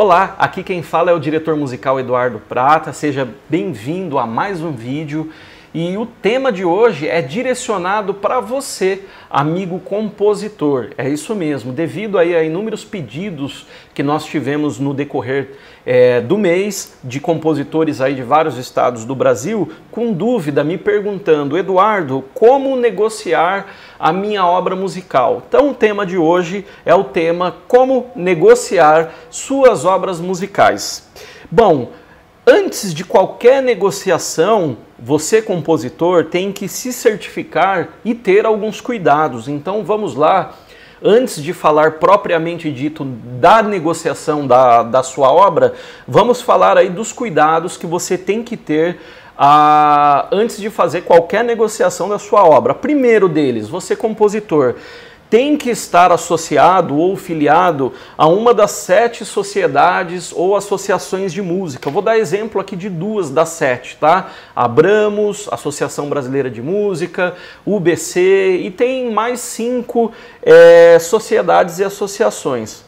Olá, aqui quem fala é o diretor musical Eduardo Prata. Seja bem-vindo a mais um vídeo. E o tema de hoje é direcionado para você, amigo compositor. É isso mesmo, devido aí a inúmeros pedidos que nós tivemos no decorrer é, do mês de compositores aí de vários estados do Brasil, com dúvida, me perguntando, Eduardo, como negociar a minha obra musical? Então o tema de hoje é o tema como negociar suas obras musicais. Bom, Antes de qualquer negociação, você, compositor, tem que se certificar e ter alguns cuidados. Então vamos lá. Antes de falar propriamente dito da negociação da, da sua obra, vamos falar aí dos cuidados que você tem que ter ah, antes de fazer qualquer negociação da sua obra. Primeiro deles, você compositor, tem que estar associado ou filiado a uma das sete sociedades ou associações de música. Eu vou dar exemplo aqui de duas das sete, tá? Abramos, Associação Brasileira de Música, UBC e tem mais cinco é, sociedades e associações.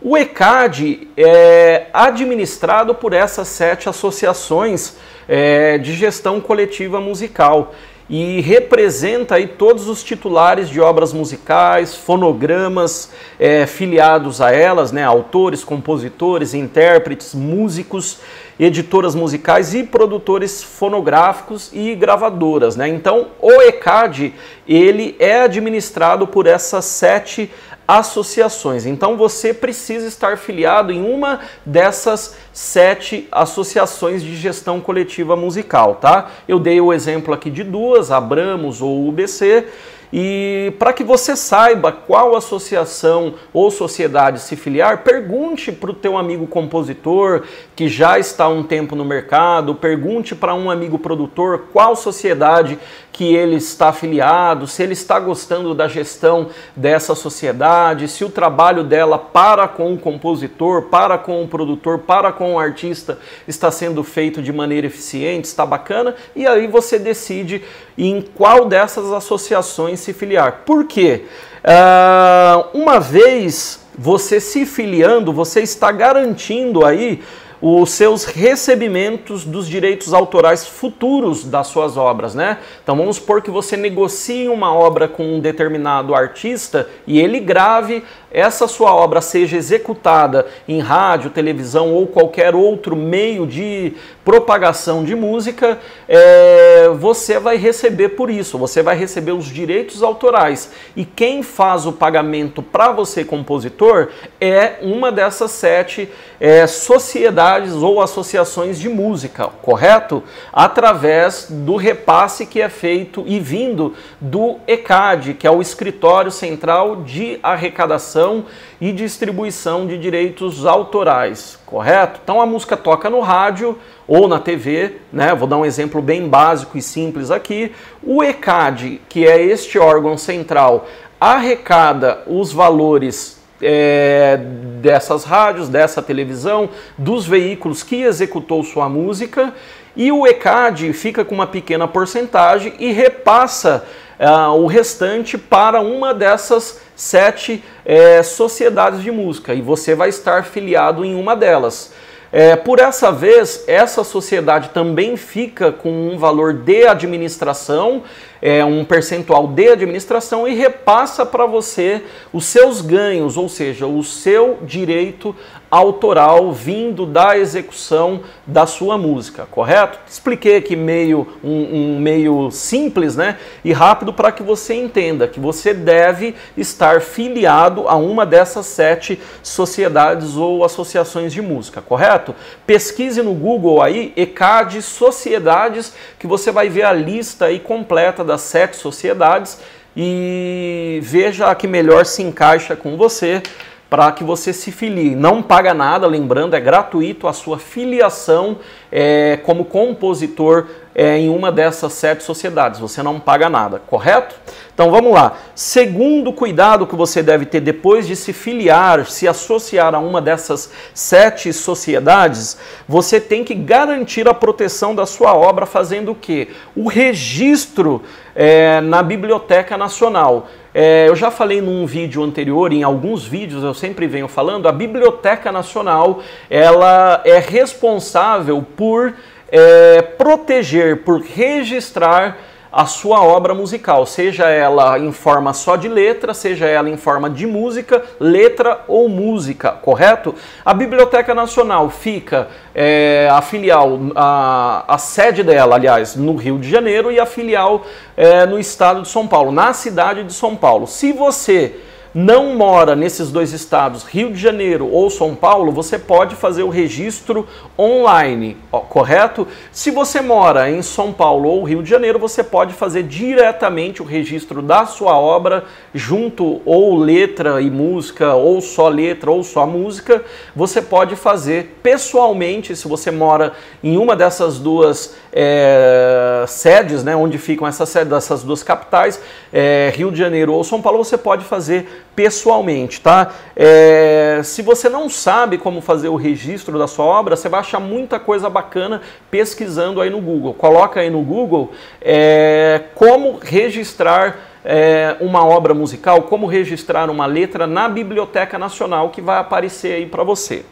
O ECAD é administrado por essas sete associações é, de gestão coletiva musical e representa aí todos os titulares de obras musicais, fonogramas é, filiados a elas, né, autores, compositores, intérpretes, músicos, editoras musicais e produtores fonográficos e gravadoras. Né? Então, o ECAD ele é administrado por essas sete associações. Então você precisa estar filiado em uma dessas sete associações de gestão coletiva musical, tá? Eu dei o exemplo aqui de duas, Abramos ou UBC. E para que você saiba qual associação ou sociedade se filiar, pergunte para o teu amigo compositor que já está há um tempo no mercado, pergunte para um amigo produtor qual sociedade que ele está afiliado, se ele está gostando da gestão dessa sociedade, se o trabalho dela para com o compositor, para com o produtor, para com o artista está sendo feito de maneira eficiente, está bacana, e aí você decide em qual dessas associações se filiar. Por quê? Uh, uma vez você se filiando, você está garantindo aí os seus recebimentos dos direitos autorais futuros das suas obras, né? Então vamos supor que você negocie uma obra com um determinado artista e ele grave essa sua obra seja executada em rádio, televisão ou qualquer outro meio de propagação de música, é, você vai receber por isso, você vai receber os direitos autorais. E quem faz o pagamento para você, compositor, é uma dessas sete é, sociedades ou associações de música, correto? Através do repasse que é feito e vindo do ECAD, que é o Escritório Central de Arrecadação e distribuição de direitos autorais, correto? Então a música toca no rádio ou na TV, né? Vou dar um exemplo bem básico e simples aqui. O ECAD, que é este órgão central, arrecada os valores é, dessas rádios, dessa televisão, dos veículos que executou sua música, e o ECAD fica com uma pequena porcentagem e repassa uh, o restante para uma dessas sete é, sociedades de música e você vai estar filiado em uma delas. É, por essa vez, essa sociedade também fica com um valor de administração, é, um percentual de administração e repassa para você os seus ganhos, ou seja, o seu direito autoral vindo da execução da sua música, correto? Expliquei aqui meio um, um meio simples, né, e rápido para que você entenda que você deve estar filiado a uma dessas sete sociedades ou associações de música, correto? Pesquise no Google aí ECAD sociedades que você vai ver a lista aí completa das sete sociedades e veja a que melhor se encaixa com você para que você se filie. Não paga nada, lembrando, é gratuito a sua filiação é, como compositor é, em uma dessas sete sociedades. Você não paga nada, correto? Então vamos lá. Segundo cuidado que você deve ter depois de se filiar, se associar a uma dessas sete sociedades, você tem que garantir a proteção da sua obra fazendo o quê? O registro é, na Biblioteca Nacional. É, eu já falei num vídeo anterior, em alguns vídeos eu sempre venho falando, a Biblioteca Nacional ela é responsável por é, proteger, por registrar a sua obra musical, seja ela em forma só de letra, seja ela em forma de música, letra ou música, correto? A Biblioteca Nacional fica, é, a filial, a, a, sede dela, aliás, no Rio de Janeiro e a filial é, no estado de São Paulo, na cidade de São Paulo. Se você não mora nesses dois estados, Rio de Janeiro ou São Paulo, você pode fazer o registro online, ó, correto? Se você mora em São Paulo ou Rio de Janeiro, você pode fazer diretamente o registro da sua obra junto ou letra e música, ou só letra ou só música. Você pode fazer pessoalmente, se você mora em uma dessas duas é, sedes, né, onde ficam essas sedes dessas duas capitais, é, Rio de Janeiro ou São Paulo, você pode fazer pessoalmente, tá? É, se você não sabe como fazer o registro da sua obra, você vai achar muita coisa bacana pesquisando aí no Google. Coloca aí no Google é, como registrar é, uma obra musical, como registrar uma letra na Biblioteca Nacional que vai aparecer aí para você.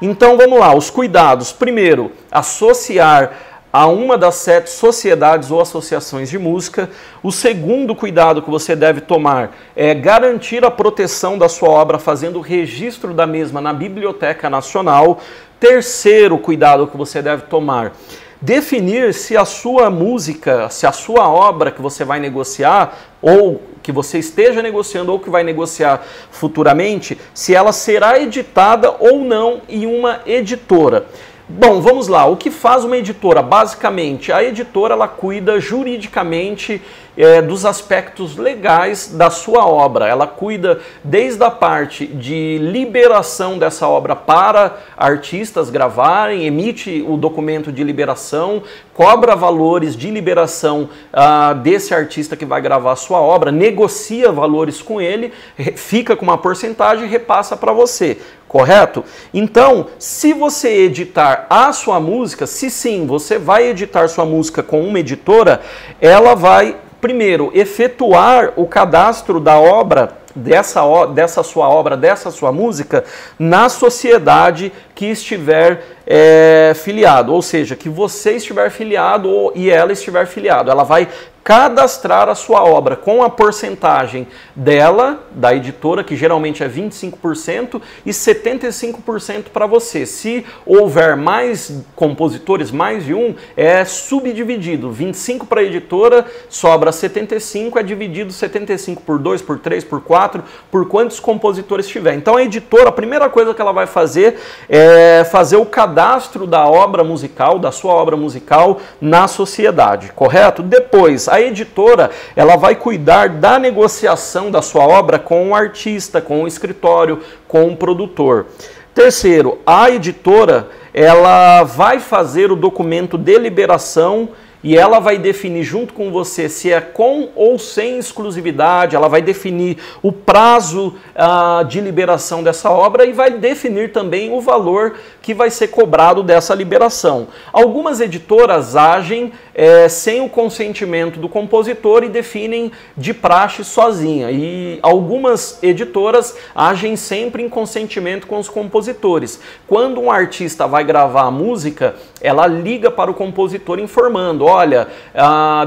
Então vamos lá, os cuidados. Primeiro, associar a uma das sete sociedades ou associações de música. O segundo cuidado que você deve tomar é garantir a proteção da sua obra, fazendo o registro da mesma na Biblioteca Nacional. Terceiro cuidado que você deve tomar definir se a sua música, se a sua obra que você vai negociar ou que você esteja negociando ou que vai negociar futuramente, se ela será editada ou não em uma editora. Bom, vamos lá. O que faz uma editora? Basicamente, a editora ela cuida juridicamente é, dos aspectos legais da sua obra. Ela cuida desde a parte de liberação dessa obra para artistas gravarem, emite o documento de liberação, cobra valores de liberação ah, desse artista que vai gravar a sua obra, negocia valores com ele, fica com uma porcentagem e repassa para você correto? Então, se você editar a sua música, se sim, você vai editar sua música com uma editora, ela vai primeiro, efetuar o cadastro da obra, dessa, dessa sua obra, dessa sua música, na sociedade que estiver é, filiado, ou seja, que você estiver filiado ou, e ela estiver filiado. Ela vai cadastrar a sua obra com a porcentagem dela, da editora, que geralmente é 25%, e 75% para você. Se houver mais compositores, mais de um, é subdividido. 25 para a editora, sobra 75, é dividido 75 por 2, por 3, por 4, por quantos compositores tiver. Então a editora, a primeira coisa que ela vai fazer é fazer o cadastro da obra musical, da sua obra musical na sociedade, correto? Depois, a a editora ela vai cuidar da negociação da sua obra com o artista, com o escritório, com o produtor. Terceiro, a editora ela vai fazer o documento de liberação e ela vai definir junto com você se é com ou sem exclusividade, ela vai definir o prazo uh, de liberação dessa obra e vai definir também o valor que vai ser cobrado dessa liberação. Algumas editoras agem é, sem o consentimento do compositor e definem de praxe sozinha, e algumas editoras agem sempre em consentimento com os compositores. Quando um artista vai gravar a música, ela liga para o compositor informando: olha,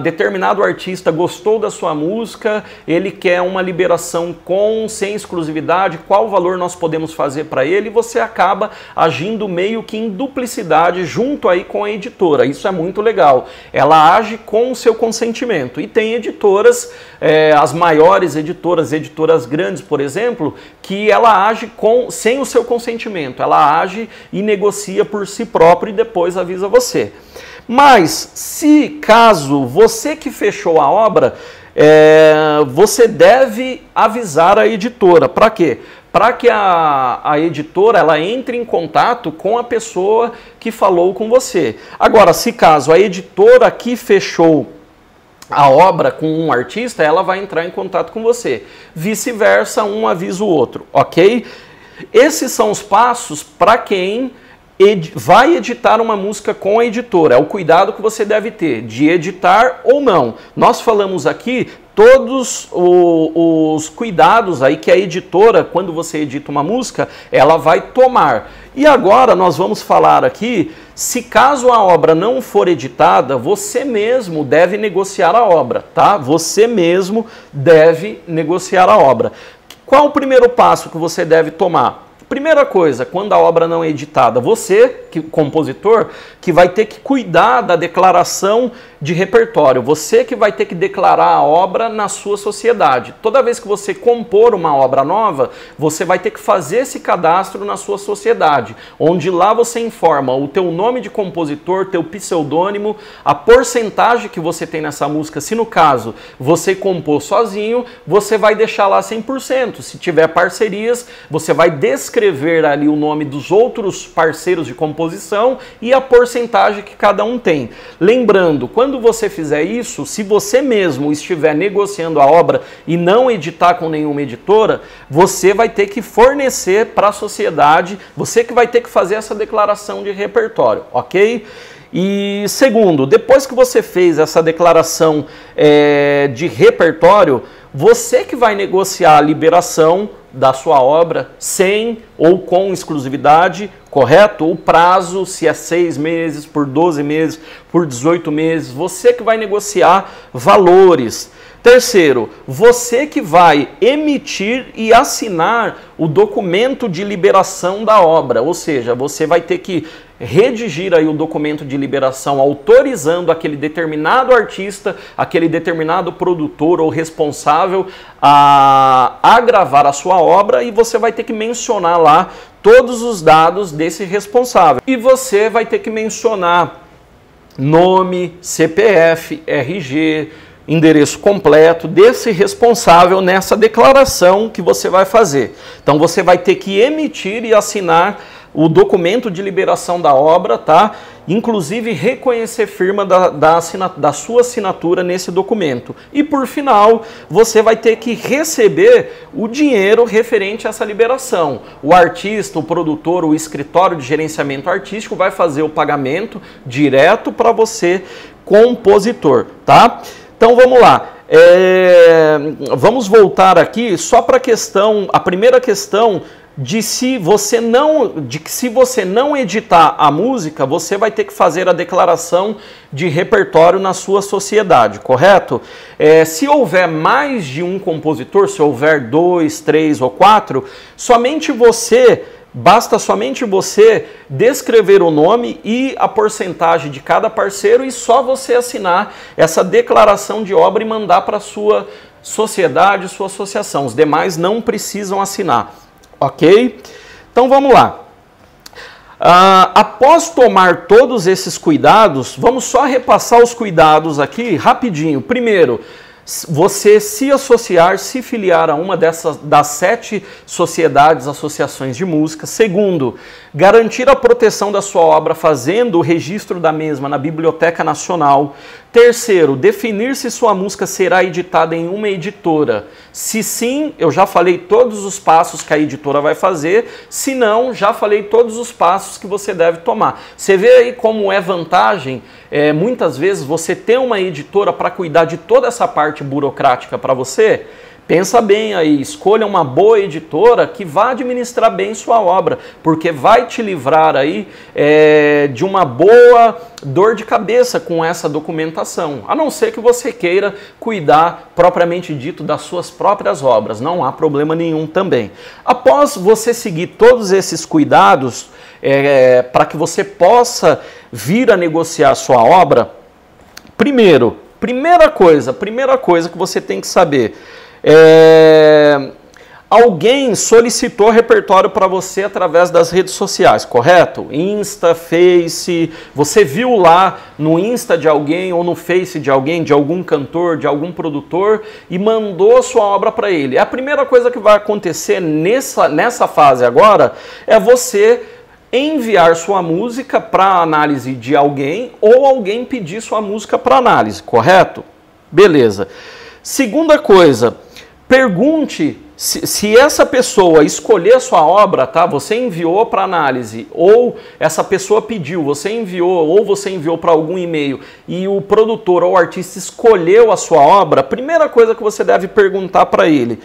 determinado artista gostou da sua música, ele quer uma liberação com, sem exclusividade, qual valor nós podemos fazer para ele? E você acaba agindo meio que em duplicidade junto aí com a editora. Isso é muito legal. Ela age com o seu consentimento. E tem editoras, é, as maiores editoras, editoras grandes, por exemplo, que ela age com sem o seu consentimento. Ela age e negocia por si própria e depois avisa você. Mas se caso você que fechou a obra, é, você deve avisar a editora. Para quê? Para que a, a editora ela entre em contato com a pessoa que falou com você. Agora, se caso a editora que fechou a obra com um artista, ela vai entrar em contato com você. Vice-versa, um avisa o outro, ok? Esses são os passos para quem ed vai editar uma música com a editora. É o cuidado que você deve ter de editar ou não. Nós falamos aqui todos os cuidados aí que a editora, quando você edita uma música, ela vai tomar. E agora nós vamos falar aqui, se caso a obra não for editada, você mesmo deve negociar a obra, tá? Você mesmo deve negociar a obra. Qual o primeiro passo que você deve tomar? Primeira coisa, quando a obra não é editada, você, que compositor, que vai ter que cuidar da declaração de repertório, você que vai ter que declarar a obra na sua sociedade. Toda vez que você compor uma obra nova, você vai ter que fazer esse cadastro na sua sociedade, onde lá você informa o teu nome de compositor, teu pseudônimo, a porcentagem que você tem nessa música. Se no caso você compôs sozinho, você vai deixar lá 100%. Se tiver parcerias, você vai descrever ali o nome dos outros parceiros de composição e a porcentagem que cada um tem. Lembrando, quando você fizer isso, se você mesmo estiver negociando a obra e não editar com nenhuma editora, você vai ter que fornecer para a sociedade, você que vai ter que fazer essa declaração de repertório, ok? E segundo, depois que você fez essa declaração é, de repertório, você que vai negociar a liberação da sua obra sem ou com exclusividade, correto? O prazo, se é seis meses, por 12 meses, por 18 meses, você que vai negociar valores. Terceiro, você que vai emitir e assinar o documento de liberação da obra, ou seja, você vai ter que redigir aí o documento de liberação autorizando aquele determinado artista, aquele determinado produtor ou responsável a, a gravar a sua obra e você vai ter que mencionar lá todos os dados desse responsável. E você vai ter que mencionar nome, CPF, RG, endereço completo desse responsável nessa declaração que você vai fazer. Então você vai ter que emitir e assinar o documento de liberação da obra, tá? Inclusive reconhecer firma da, da, da sua assinatura nesse documento. E por final, você vai ter que receber o dinheiro referente a essa liberação. O artista, o produtor, o escritório de gerenciamento artístico vai fazer o pagamento direto para você, compositor, tá? Então vamos lá. É, vamos voltar aqui só para a questão, a primeira questão de se você não de que se você não editar a música, você vai ter que fazer a declaração de repertório na sua sociedade, correto? É, se houver mais de um compositor, se houver dois, três ou quatro, somente você Basta somente você descrever o nome e a porcentagem de cada parceiro e só você assinar essa declaração de obra e mandar para sua sociedade, sua associação. Os demais não precisam assinar. Ok? Então vamos lá. Uh, após tomar todos esses cuidados, vamos só repassar os cuidados aqui rapidinho. Primeiro, você se associar, se filiar a uma dessas das sete sociedades, associações de música. Segundo, garantir a proteção da sua obra fazendo o registro da mesma na Biblioteca Nacional. Terceiro, definir se sua música será editada em uma editora. Se sim, eu já falei todos os passos que a editora vai fazer. Se não, já falei todos os passos que você deve tomar. Você vê aí como é vantagem, é, muitas vezes, você ter uma editora para cuidar de toda essa parte burocrática para você? Pensa bem aí, escolha uma boa editora que vá administrar bem sua obra, porque vai te livrar aí é, de uma boa dor de cabeça com essa documentação, a não ser que você queira cuidar propriamente dito das suas próprias obras, não há problema nenhum também. Após você seguir todos esses cuidados é, para que você possa vir a negociar sua obra, primeiro, primeira coisa, primeira coisa que você tem que saber é, alguém solicitou repertório para você através das redes sociais, correto? Insta, Face, você viu lá no Insta de alguém ou no Face de alguém, de algum cantor, de algum produtor e mandou sua obra para ele. A primeira coisa que vai acontecer nessa, nessa fase agora é você enviar sua música para análise de alguém ou alguém pedir sua música para análise, correto? Beleza. Segunda coisa, Pergunte se, se, essa pessoa escolher a sua obra, tá? Você enviou para análise, ou essa pessoa pediu, você enviou, ou você enviou para algum e-mail e o produtor ou o artista escolheu a sua obra, primeira coisa que você deve perguntar para ele,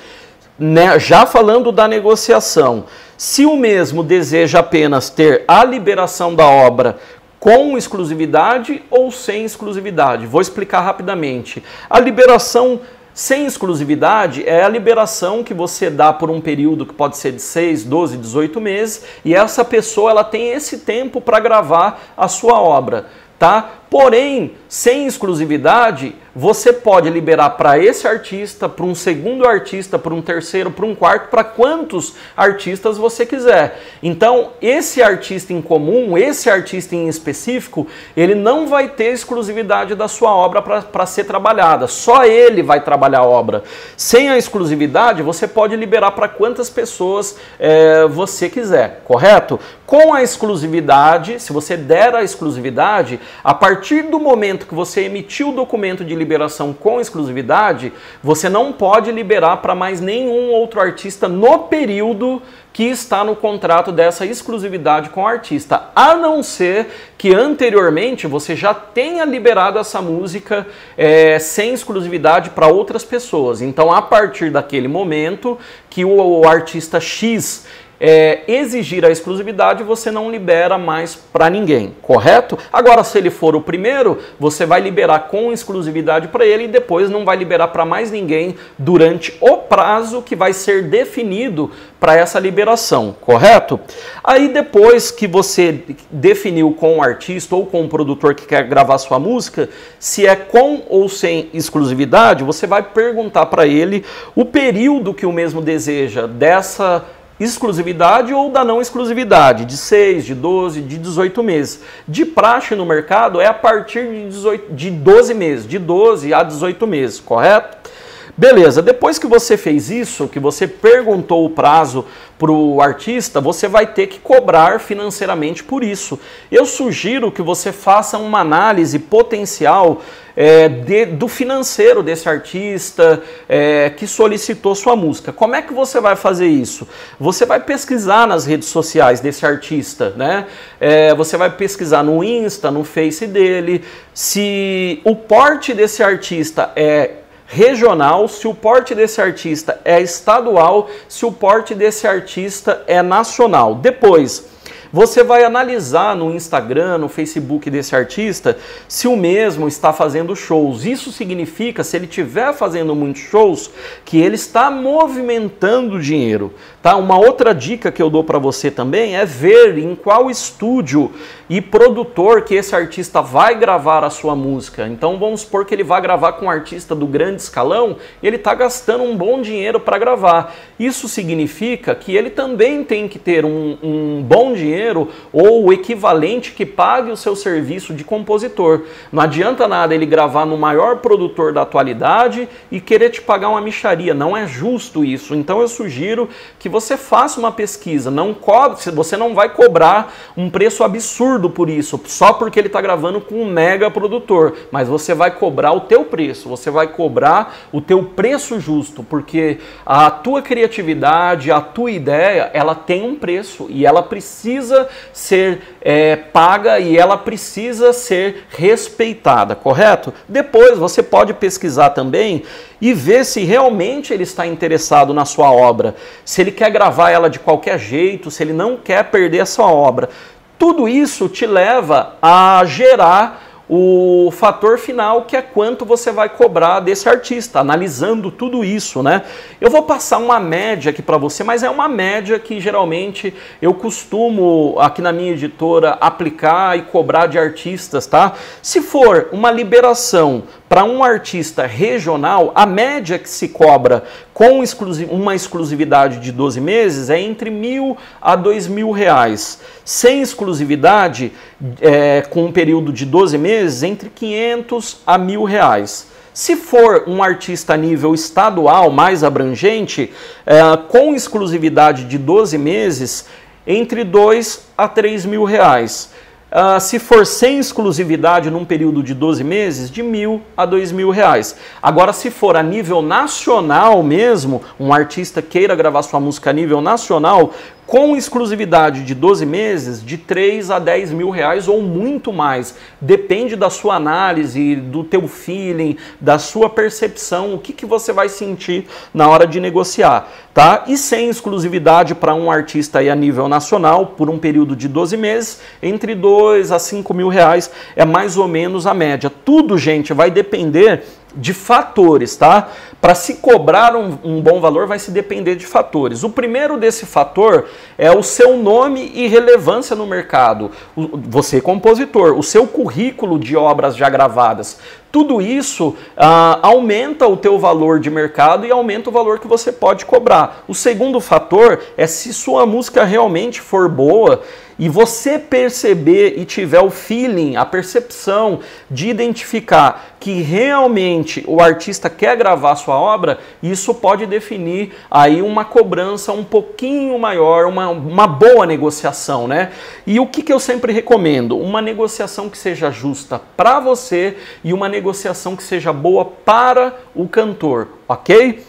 né, já falando da negociação, se o mesmo deseja apenas ter a liberação da obra com exclusividade ou sem exclusividade. Vou explicar rapidamente. A liberação sem exclusividade é a liberação que você dá por um período que pode ser de 6, 12, 18 meses, e essa pessoa ela tem esse tempo para gravar a sua obra, tá? Porém, sem exclusividade, você pode liberar para esse artista, para um segundo artista, para um terceiro, para um quarto, para quantos artistas você quiser. Então, esse artista em comum, esse artista em específico, ele não vai ter exclusividade da sua obra para ser trabalhada. Só ele vai trabalhar a obra. Sem a exclusividade, você pode liberar para quantas pessoas é, você quiser, correto? Com a exclusividade, se você der a exclusividade, a partir do momento que você emitiu o documento de liberação com exclusividade, você não pode liberar para mais nenhum outro artista no período que está no contrato dessa exclusividade com o artista, a não ser que anteriormente você já tenha liberado essa música é, sem exclusividade para outras pessoas. Então, a partir daquele momento que o, o artista X é, exigir a exclusividade, você não libera mais para ninguém, correto? Agora, se ele for o primeiro, você vai liberar com exclusividade para ele e depois não vai liberar para mais ninguém durante o prazo que vai ser definido para essa liberação, correto? Aí depois que você definiu com o artista ou com o produtor que quer gravar sua música, se é com ou sem exclusividade, você vai perguntar para ele o período que o mesmo deseja dessa exclusividade ou da não exclusividade, de 6, de 12, de 18 meses. De praxe no mercado é a partir de, 18, de 12 meses, de 12 a 18 meses, correto? Beleza, depois que você fez isso, que você perguntou o prazo para o artista, você vai ter que cobrar financeiramente por isso. Eu sugiro que você faça uma análise potencial é, de, do financeiro desse artista é, que solicitou sua música. Como é que você vai fazer isso? Você vai pesquisar nas redes sociais desse artista, né? É, você vai pesquisar no Insta, no Face dele, se o porte desse artista é regional, se o porte desse artista é estadual, se o porte desse artista é nacional. Depois, você vai analisar no Instagram, no Facebook desse artista, se o mesmo está fazendo shows. Isso significa, se ele estiver fazendo muitos shows, que ele está movimentando dinheiro. Tá? Uma outra dica que eu dou para você também é ver em qual estúdio e produtor que esse artista vai gravar a sua música. Então vamos supor que ele vai gravar com um artista do grande escalão, e ele está gastando um bom dinheiro para gravar. Isso significa que ele também tem que ter um, um bom dinheiro dinheiro ou o equivalente que pague o seu serviço de compositor. Não adianta nada ele gravar no maior produtor da atualidade e querer te pagar uma micharia. Não é justo isso. Então eu sugiro que você faça uma pesquisa. Não cobre, você não vai cobrar um preço absurdo por isso, só porque ele está gravando com um mega produtor. Mas você vai cobrar o teu preço. Você vai cobrar o teu preço justo, porque a tua criatividade, a tua ideia, ela tem um preço e ela precisa precisa ser é, paga e ela precisa ser respeitada, correto? Depois você pode pesquisar também e ver se realmente ele está interessado na sua obra, se ele quer gravar ela de qualquer jeito, se ele não quer perder a sua obra. Tudo isso te leva a gerar o fator final, que é quanto você vai cobrar desse artista, analisando tudo isso, né? Eu vou passar uma média aqui para você, mas é uma média que geralmente eu costumo aqui na minha editora aplicar e cobrar de artistas, tá? Se for uma liberação para um artista regional, a média que se cobra com uma exclusividade de 12 meses é entre mil a dois mil reais. Sem exclusividade, é, com um período de 12 meses, entre 500 a mil reais. Se for um artista a nível estadual mais abrangente, é, com exclusividade de 12 meses, entre 2 a 3 mil reais. Uh, se for sem exclusividade num período de 12 meses, de mil a dois mil reais. Agora, se for a nível nacional mesmo, um artista queira gravar sua música a nível nacional, com exclusividade de 12 meses, de 3 a 10 mil reais ou muito mais. Depende da sua análise, do teu feeling, da sua percepção, o que, que você vai sentir na hora de negociar, tá? E sem exclusividade para um artista aí a nível nacional, por um período de 12 meses, entre 2 a 5 mil reais é mais ou menos a média. Tudo, gente, vai depender de fatores, tá? Para se cobrar um, um, bom valor vai se depender de fatores. O primeiro desse fator é o seu nome e relevância no mercado. O, você compositor, o seu currículo de obras já gravadas. Tudo isso ah, aumenta o teu valor de mercado e aumenta o valor que você pode cobrar. O segundo fator é se sua música realmente for boa e você perceber e tiver o feeling, a percepção de identificar que realmente o artista quer gravar sua obra, isso pode definir aí uma cobrança um pouquinho maior, uma, uma boa negociação, né? E o que, que eu sempre recomendo? Uma negociação que seja justa para você e uma negociação que seja boa para o cantor, ok?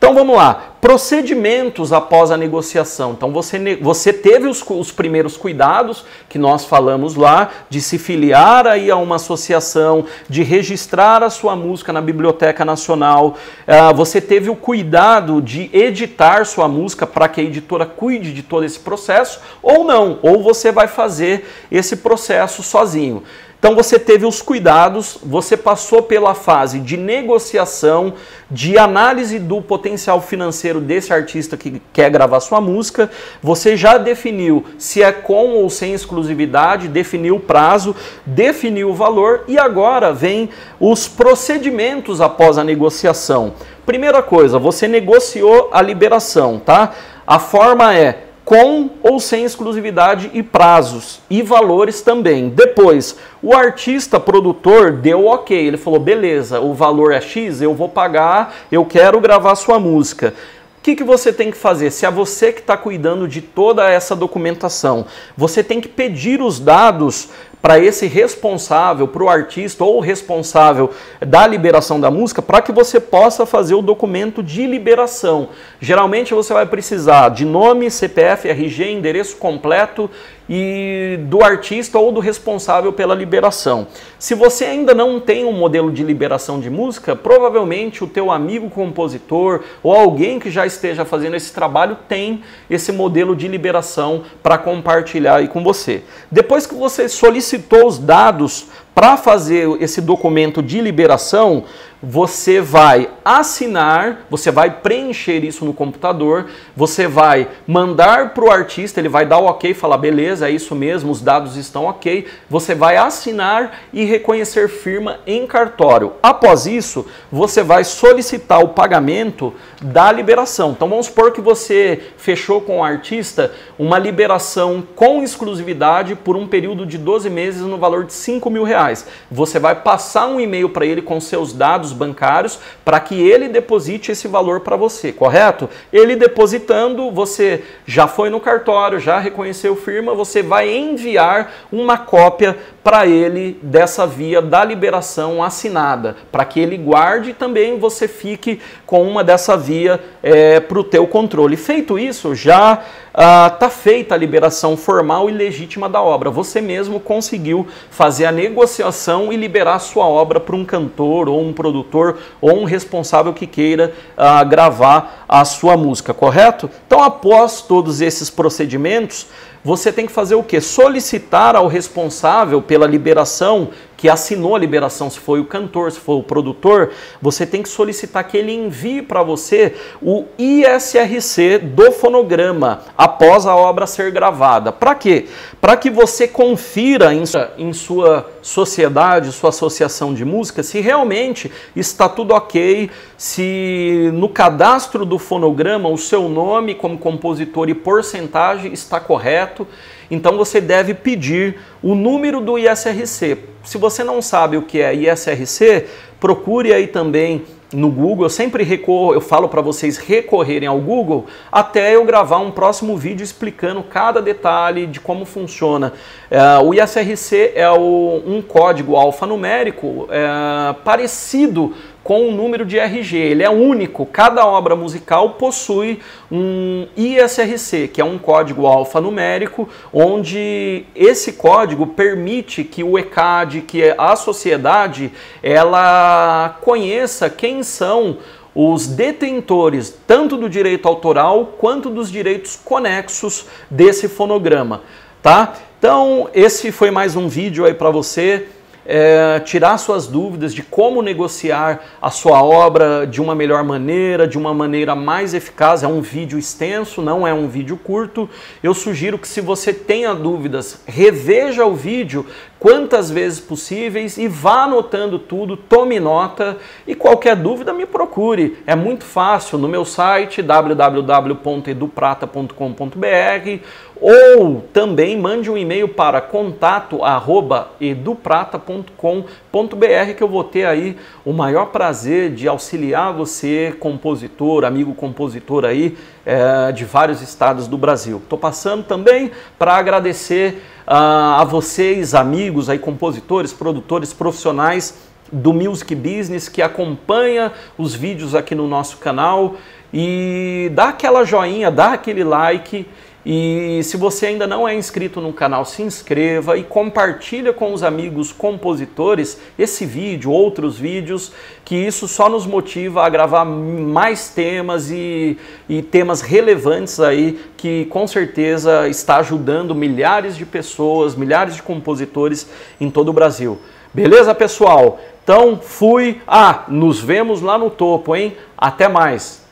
Então vamos lá, procedimentos após a negociação. Então você, você teve os, os, primeiros cuidados que nós falamos lá, de se filiar aí a uma associação, de registrar a sua música na Biblioteca Nacional. Uh, você teve o cuidado de editar sua música para que a editora cuide de todo esse processo, ou não, ou você vai fazer esse processo sozinho. Então você teve os cuidados, você passou pela fase de negociação, de análise do potencial financeiro desse artista que quer gravar sua música, você já definiu se é com ou sem exclusividade, definiu o prazo, definiu o valor e agora vem os procedimentos após a negociação. Primeira coisa, você negociou a liberação, tá? A forma é com ou sem exclusividade e prazos e valores também. Depois, o artista produtor deu ok, ele falou: beleza, o valor é X, eu vou pagar, eu quero gravar sua música. O que, que você tem que fazer? Se é você que está cuidando de toda essa documentação, você tem que pedir os dados para esse responsável, para o artista ou responsável da liberação da música, para que você possa fazer o documento de liberação. Geralmente você vai precisar de nome, CPF, RG, endereço completo e do artista ou do responsável pela liberação. Se você ainda não tem um modelo de liberação de música, provavelmente o teu amigo compositor ou alguém que já esteja fazendo esse trabalho tem esse modelo de liberação para compartilhar aí com você. Depois que você solicitou os dados para fazer esse documento de liberação, você vai assinar, você vai preencher isso no computador, você vai mandar para o artista, ele vai dar o ok, falar beleza, é isso mesmo, os dados estão ok, você vai assinar e reconhecer firma em cartório. Após isso, você vai solicitar o pagamento da liberação. Então vamos supor que você fechou com o artista uma liberação com exclusividade por um período de 12 meses no valor de 5 mil reais. Você vai passar um e-mail para ele com seus dados dados bancários para que ele deposite esse valor para você, correto? Ele depositando, você já foi no cartório, já reconheceu firma, você vai enviar uma cópia para ele dessa via da liberação assinada, para que ele guarde e também você fique com uma dessa via é, para o teu controle. Feito isso, já está ah, feita a liberação formal e legítima da obra. Você mesmo conseguiu fazer a negociação e liberar sua obra para um cantor ou um produtor ou um responsável que queira ah, gravar a sua música, correto? Então, após todos esses procedimentos, você tem que fazer o quê? Solicitar ao responsável pela liberação que assinou a liberação, se foi o cantor, se foi o produtor, você tem que solicitar que ele envie para você o ISRC do fonograma após a obra ser gravada. Para quê? Para que você confira em, em sua sociedade, sua associação de música, se realmente está tudo ok, se no cadastro do fonograma o seu nome como compositor e porcentagem está correto. Então você deve pedir o número do ISRC. Se você não sabe o que é ISRC, procure aí também no Google, eu sempre recorro, eu falo para vocês recorrerem ao Google até eu gravar um próximo vídeo explicando cada detalhe de como funciona. É, o ISRC é o, um código alfanumérico é, parecido com o número de RG. Ele é único, cada obra musical possui um ISRC, que é um código alfanumérico, onde esse código permite que o ECAD, que a sociedade, ela conheça quem são os detentores tanto do direito autoral quanto dos direitos conexos desse fonograma, tá? Então, esse foi mais um vídeo aí para você é, tirar suas dúvidas de como negociar a sua obra de uma melhor maneira, de uma maneira mais eficaz. É um vídeo extenso, não é um vídeo curto. Eu sugiro que, se você tenha dúvidas, reveja o vídeo quantas vezes possíveis e vá anotando tudo, tome nota e qualquer dúvida me procure. É muito fácil no meu site www.eduprata.com.br ou também mande um e-mail para contato@eduprata.com.br que eu vou ter aí o maior prazer de auxiliar você, compositor, amigo compositor aí é, de vários estados do Brasil. Estou passando também para agradecer uh, a vocês, amigos aí, compositores, produtores, profissionais do Music Business que acompanha os vídeos aqui no nosso canal e dá aquela joinha, dá aquele like e se você ainda não é inscrito no canal, se inscreva e compartilha com os amigos compositores esse vídeo, outros vídeos, que isso só nos motiva a gravar mais temas e, e temas relevantes aí, que com certeza está ajudando milhares de pessoas, milhares de compositores em todo o Brasil. Beleza, pessoal? Então fui. Ah, nos vemos lá no topo, hein? Até mais!